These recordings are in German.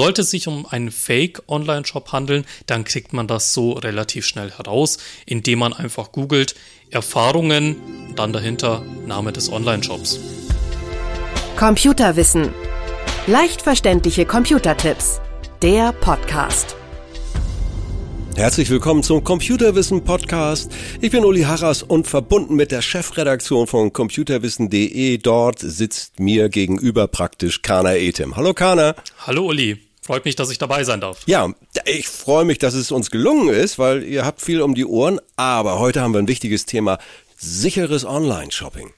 Sollte es sich um einen Fake-Online-Shop handeln, dann kriegt man das so relativ schnell heraus, indem man einfach googelt Erfahrungen und dann dahinter Name des Online-Shops. Computerwissen. Leicht verständliche Computertipps. Der Podcast. Herzlich willkommen zum Computerwissen Podcast. Ich bin Uli Harras und verbunden mit der Chefredaktion von computerwissen.de. Dort sitzt mir gegenüber praktisch Kana Etem. Hallo Kana. Hallo Uli. Freut mich, dass ich dabei sein darf. Ja, ich freue mich, dass es uns gelungen ist, weil ihr habt viel um die Ohren. Aber heute haben wir ein wichtiges Thema. Sicheres Online-Shopping.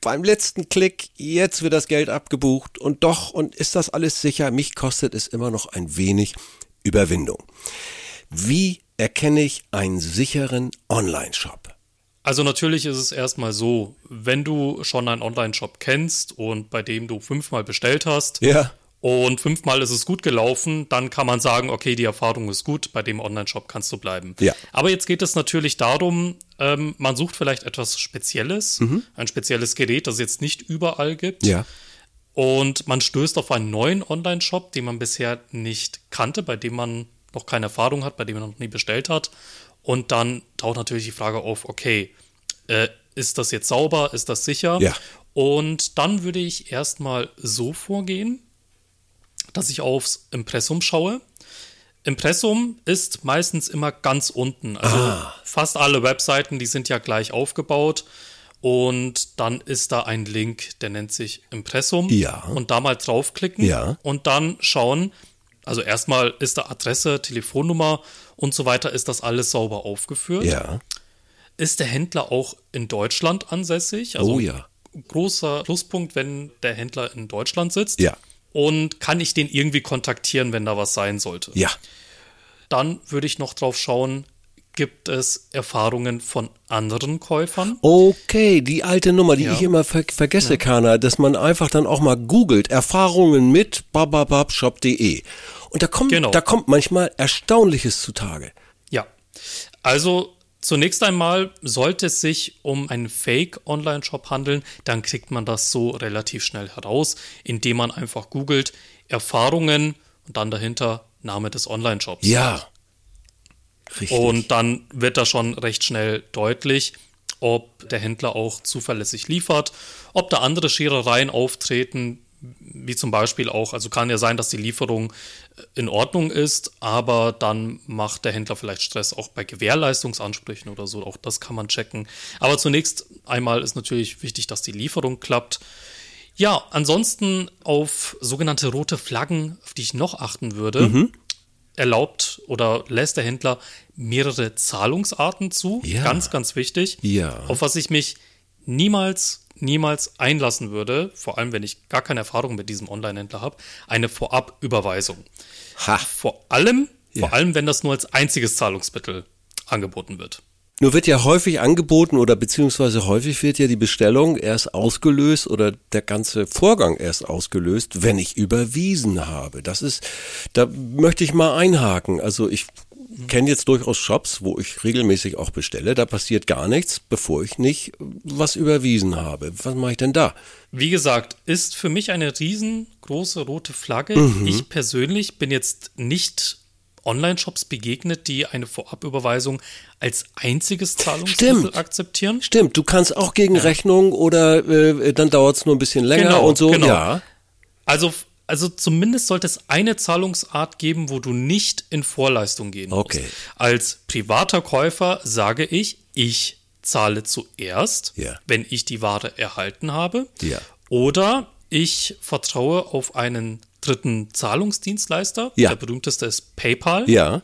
Beim letzten Klick, jetzt wird das Geld abgebucht und doch, und ist das alles sicher? Mich kostet es immer noch ein wenig Überwindung. Wie erkenne ich einen sicheren Online-Shop? Also natürlich ist es erstmal so, wenn du schon einen Online-Shop kennst und bei dem du fünfmal bestellt hast ja. Und fünfmal ist es gut gelaufen, dann kann man sagen, okay, die Erfahrung ist gut, bei dem Online-Shop kannst du bleiben. Ja. Aber jetzt geht es natürlich darum, ähm, man sucht vielleicht etwas Spezielles, Mhm. ein spezielles Gerät, das es jetzt nicht überall gibt. Ja. Und man stößt auf einen neuen Online-Shop, den man bisher nicht kannte, bei dem man noch keine Erfahrung hat, bei dem man noch nie bestellt hat. Und dann taucht natürlich die Frage auf, okay, äh, ist das jetzt sauber, ist das sicher? Ja. Und dann würde ich erstmal so vorgehen, dass ich aufs Impressum schaue. Impressum ist meistens immer ganz unten. Also Ah. fast alle Webseiten, die sind ja gleich aufgebaut. Und dann ist da ein Link, der nennt sich Impressum. Ja. Und da mal draufklicken Ja. und dann schauen. Also erstmal ist da Adresse, Telefonnummer und so weiter, ist das alles sauber aufgeführt. Ja. Ist der Händler auch in Deutschland ansässig? Also Oh ja. großer Pluspunkt, wenn der Händler in Deutschland sitzt. Ja. Und kann ich den irgendwie kontaktieren, wenn da was sein sollte? Ja. Dann würde ich noch drauf schauen, gibt es Erfahrungen von anderen Käufern? Okay, die alte Nummer, die Ja. ich immer ver vergesse, Kana, dass man einfach dann auch mal googelt, Erfahrungen mit babababshop.de. Und da kommt, Genau. da kommt manchmal Erstaunliches zutage. Ja. Also zunächst einmal sollte es sich um einen Fake-Online-Shop handeln, dann kriegt man das so relativ schnell heraus, indem man einfach googelt Erfahrungen und dann dahinter Name des Online-Shops. Ja. Richtig. Und dann wird da schon recht schnell deutlich, ob der Händler auch zuverlässig liefert, ob da andere Scherereien auftreten, wie zum Beispiel auch, also kann ja sein, dass die Lieferung äh, in Ordnung ist, aber dann macht der Händler vielleicht Stress auch bei Gewährleistungsansprüchen oder so, auch das kann man checken. Aber zunächst einmal ist natürlich wichtig, dass die Lieferung klappt. Ja, ansonsten auf sogenannte rote Flaggen, auf die ich noch achten würde, erlaubt oder lässt der Händler mehrere Zahlungsarten zu. Ja. Ganz, ganz wichtig. Ja. Auf was ich mich niemals, niemals einlassen würde, vor allem wenn ich gar keine Erfahrung mit diesem Online-Händler habe, eine Vorabüberweisung. ha. Vor allem, Ja. vor allem, wenn das nur als einziges Zahlungsmittel angeboten wird. Nur wird ja häufig angeboten oder beziehungsweise häufig wird ja die Bestellung erst ausgelöst oder der ganze Vorgang erst ausgelöst, wenn ich überwiesen habe. Das ist, da möchte ich mal einhaken. Also ich kenne jetzt durchaus Shops, wo ich regelmäßig auch bestelle. Da passiert gar nichts, bevor ich nicht was überwiesen habe. Was mache ich denn da? Wie gesagt, ist für mich eine riesengroße rote Flagge. Mhm. Ich persönlich bin jetzt nicht Online-Shops begegnet, die eine Vorabüberweisung als einziges Zahlungsmittel Stimmt. akzeptieren. Stimmt, du kannst auch gegen Rechnung oder äh, dann dauert es nur ein bisschen länger Genau, und so. genau. Ja. Also, also zumindest sollte es eine Zahlungsart geben, wo du nicht in Vorleistung gehen Okay. musst. Als privater Käufer sage ich, ich zahle zuerst, Ja. wenn ich die Ware erhalten habe. Ja. Oder ich vertraue auf einen dritten Zahlungsdienstleister. Ja. Der berühmteste ist PayPal. Ja.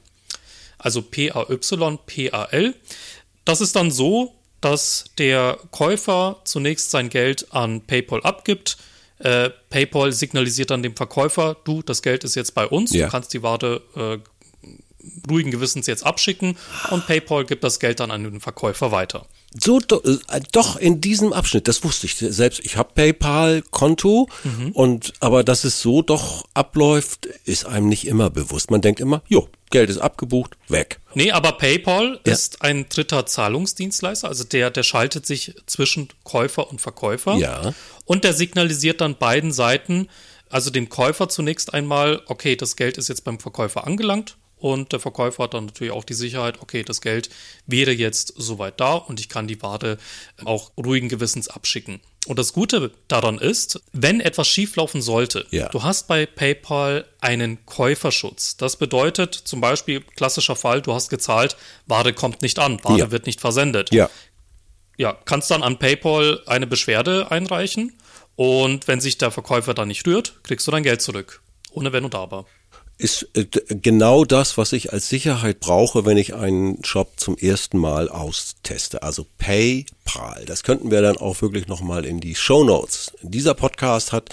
also PAY, PAL. Das ist dann so, dass der Käufer zunächst sein Geld an PayPal abgibt. Äh, PayPal signalisiert dann dem Verkäufer, du, das Geld ist jetzt bei uns, Ja. du kannst die Ware äh, ruhigen Gewissens jetzt abschicken und PayPal gibt das Geld dann an den Verkäufer weiter. So äh, doch in diesem Abschnitt, das wusste ich selbst. Ich habe PayPal-Konto und aber dass es so doch abläuft, ist einem nicht immer bewusst. Man denkt immer, jo, Geld ist abgebucht, weg. Nee, aber PayPal Ja. ist ein dritter Zahlungsdienstleister, also der, der schaltet sich zwischen Käufer und Verkäufer. Ja. Und der signalisiert dann beiden Seiten, also dem Käufer zunächst einmal, okay, das Geld ist jetzt beim Verkäufer angelangt und der Verkäufer hat dann natürlich auch die Sicherheit, okay, das Geld wäre jetzt soweit da und ich kann die Ware auch ruhigen Gewissens abschicken. Und das Gute daran ist, wenn etwas schieflaufen sollte, Ja. du hast bei PayPal einen Käuferschutz. Das bedeutet zum Beispiel, klassischer Fall, du hast gezahlt, Ware kommt nicht an, Ware Ja. wird nicht versendet. Ja. Ja, kannst dann an PayPal eine Beschwerde einreichen und wenn sich der Verkäufer dann nicht rührt, kriegst du dein Geld zurück. Ohne Wenn und Aber. Ist äh, genau das, was ich als Sicherheit brauche, wenn ich einen Shop zum ersten Mal austeste. Also PayPal. Das könnten wir dann auch wirklich nochmal in die Show Notes. Dieser Podcast hat,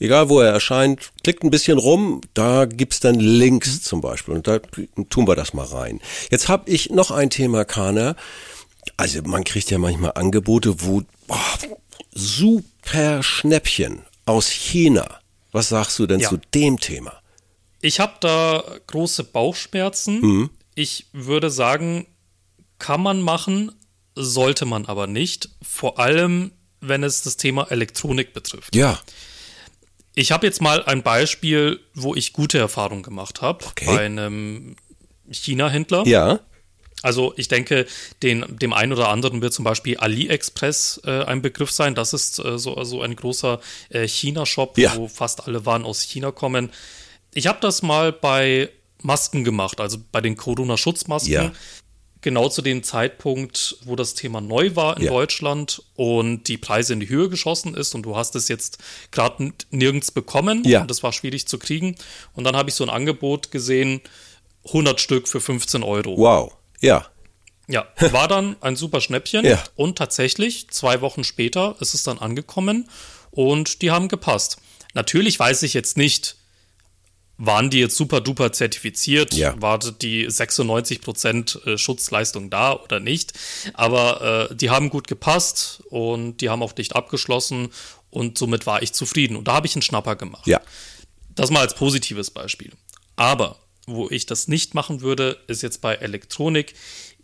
egal wo er erscheint, klickt ein bisschen rum, da gibt's dann Links zum Beispiel. Und da tun wir das mal rein. Jetzt habe ich noch ein Thema, Kana. Also man kriegt ja manchmal Angebote, wo boah, super Schnäppchen aus China. Was sagst du denn Ja. zu dem Thema? Ich habe da große Bauchschmerzen. Mhm. Ich würde sagen, kann man machen, sollte man aber nicht. Vor allem, wenn es das Thema Elektronik betrifft. Ja. Ich habe jetzt mal ein Beispiel, wo ich gute Erfahrungen gemacht habe Okay. bei einem China-Händler. Ja. Also ich denke, den, dem einen oder anderen wird zum Beispiel AliExpress äh, ein Begriff sein. Das ist äh, so also ein großer äh, China-Shop, Ja. wo fast alle Waren aus China kommen. Ich habe das mal bei Masken gemacht, also bei den Corona-Schutzmasken. Ja. Genau zu dem Zeitpunkt, wo das Thema neu war in Ja. Deutschland und die Preise in die Höhe geschossen ist und du hast es jetzt gerade nirgends bekommen Ja. und es war schwierig zu kriegen. Und dann habe ich so ein Angebot gesehen, 100 Stück für 15 Euro. Wow. Ja. Ja, war dann ein super Schnäppchen. Ja. Und tatsächlich, zwei Wochen später ist es dann angekommen und die haben gepasst. Natürlich weiß ich jetzt nicht, waren die jetzt super duper zertifiziert, Ja. war die 96% äh, Schutzleistung da oder nicht. Aber äh, die haben gut gepasst und die haben auch dicht abgeschlossen und somit war ich zufrieden. Und da habe ich einen Schnapper gemacht. Ja. Das mal als positives Beispiel. Aber wo ich das nicht machen würde, ist jetzt bei Elektronik,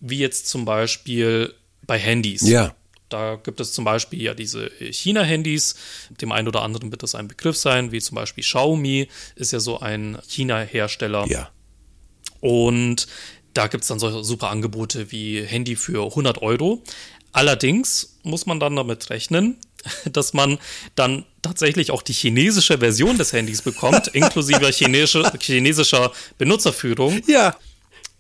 wie jetzt zum Beispiel bei Handys. Ja. Da gibt es zum Beispiel ja diese China-Handys. Dem einen oder anderen wird das ein Begriff sein, wie zum Beispiel Xiaomi ist ja so ein China-Hersteller. Ja. Und da gibt es dann solche super Angebote wie Handy für 100 Euro. Allerdings muss man dann damit rechnen, dass man dann tatsächlich auch die chinesische Version des Handys bekommt, inklusive chinesische, chinesischer Benutzerführung. Ja.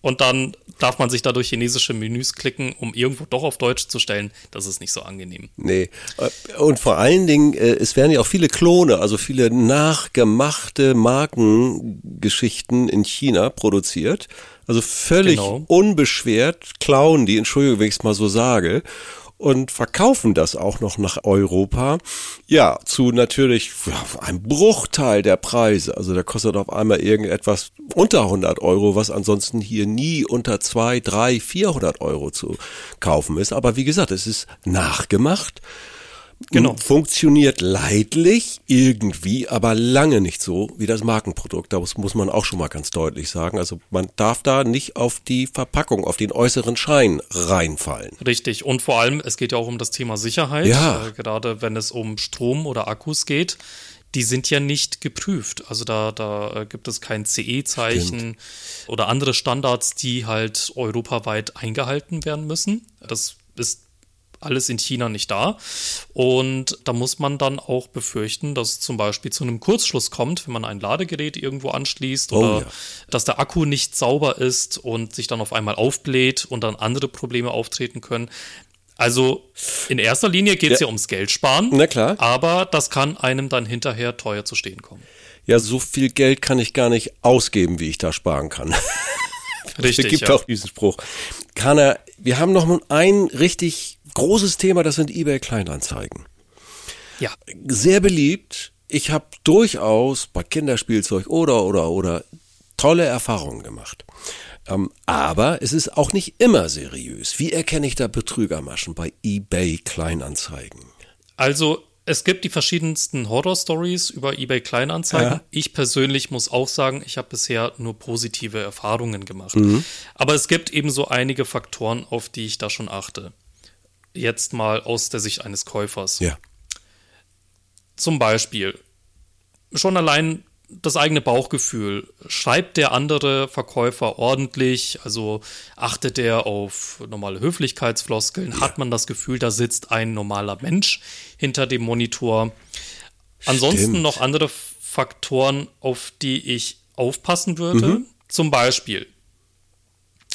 Und dann darf man sich da durch chinesische Menüs klicken, um irgendwo doch auf Deutsch zu stellen. Das ist nicht so angenehm. Nee. Und vor allen Dingen, äh, es werden ja auch viele Klone, also viele nachgemachte Markengeschichten in China produziert. Also völlig Genau. unbeschwert klauen die, Entschuldigung, wenn ich es mal so sage, und verkaufen das auch noch nach Europa. Ja, zu natürlich einem Bruchteil der Preise. Also da kostet auf einmal irgendetwas unter 100 Euro, was ansonsten hier nie unter 2, 3, 400 Euro zu kaufen ist. Aber wie gesagt, es ist nachgemacht. Genau. Funktioniert leidlich irgendwie, aber lange nicht so wie das Markenprodukt. Das muss man auch schon mal ganz deutlich sagen. Also man darf da nicht auf die Verpackung, auf den äußeren Schein reinfallen. Richtig. Und vor allem, es geht ja auch um das Thema Sicherheit. Ja. Äh, gerade wenn es um Strom oder Akkus geht. Die sind ja nicht geprüft. Also da, da äh, gibt es kein CE-Zeichen oder andere Standards, die halt europaweit eingehalten werden müssen. Das ist alles in China nicht da. Und da muss man dann auch befürchten, dass es zum Beispiel zu einem Kurzschluss kommt, wenn man ein Ladegerät irgendwo anschließt Oh oder ja. dass der Akku nicht sauber ist und sich dann auf einmal aufbläht und dann andere Probleme auftreten können. Also in erster Linie geht es ja. Ja. ums Geld sparen. Na klar. Aber das kann einem dann hinterher teuer zu stehen kommen. Ja, so viel Geld kann ich gar nicht ausgeben, wie ich da sparen kann. Richtig. Es gibt ja. auch diesen Spruch. Kana, wir haben noch ein richtig großes Thema, das sind eBay Kleinanzeigen. ja. Sehr beliebt. Ich habe durchaus bei Kinderspielzeug oder oder oder tolle Erfahrungen gemacht. Ähm, aber es ist auch nicht immer seriös. Wie erkenne ich da Betrügermaschen bei eBay Kleinanzeigen? Also es gibt die verschiedensten Horror-Stories über eBay Kleinanzeigen. Ja. Ich persönlich muss auch sagen, ich habe bisher nur positive Erfahrungen gemacht. Mhm. Aber es gibt eben so einige Faktoren, auf die ich da schon achte. Jetzt mal aus der Sicht eines Käufers. Ja. Zum Beispiel, schon allein das eigene Bauchgefühl. Schreibt der andere Verkäufer ordentlich? Also achtet er auf normale Höflichkeitsfloskeln? Ja. Hat man das Gefühl, da sitzt ein normaler Mensch hinter dem Monitor? Ansonsten Stimmt. noch andere Faktoren, auf die ich aufpassen würde. Mhm. Zum Beispiel,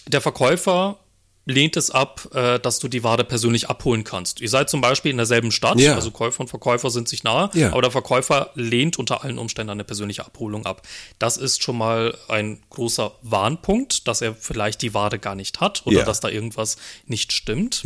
der Verkäufer lehnt es ab, äh, dass du die Ware persönlich abholen kannst. Ihr seid zum Beispiel in derselben Stadt, ja. also Käufer und Verkäufer sind sich nahe, ja. aber der Verkäufer lehnt unter allen Umständen eine persönliche Abholung ab. Das ist schon mal ein großer Warnpunkt, dass er vielleicht die Ware gar nicht hat oder ja. dass da irgendwas nicht stimmt.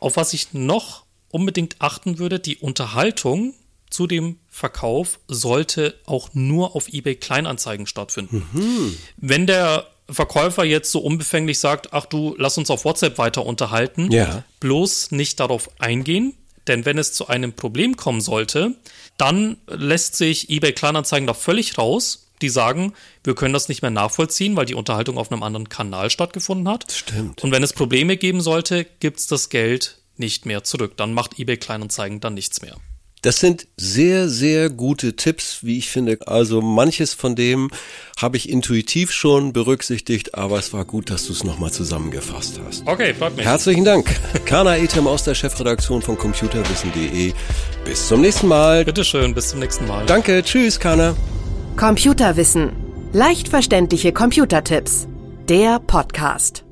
Auf was ich noch unbedingt achten würde, die Unterhaltung zu dem Verkauf sollte auch nur auf eBay Kleinanzeigen stattfinden. Mhm. Wenn der Verkäufer jetzt so unbefänglich sagt, ach du, lass uns auf WhatsApp weiter unterhalten, ja. bloß nicht darauf eingehen, denn wenn es zu einem Problem kommen sollte, dann lässt sich eBay Kleinanzeigen da völlig raus. Die sagen, wir können das nicht mehr nachvollziehen, weil die Unterhaltung auf einem anderen Kanal stattgefunden hat. Stimmt. Und wenn es Probleme geben sollte, gibt es das Geld nicht mehr zurück. Dann macht eBay Kleinanzeigen dann nichts mehr. Das sind sehr, sehr gute Tipps, wie ich finde. Also manches von dem habe ich intuitiv schon berücksichtigt, aber es war gut, dass du es nochmal zusammengefasst hast. Okay, freut mich. Herzlichen Dank. Kana Etem aus der Chefredaktion von computerwissen.de. Bis zum nächsten Mal. Bitteschön, bis zum nächsten Mal. Danke, tschüss, Kana. Computerwissen. Leicht verständliche Computertipps. Der Podcast.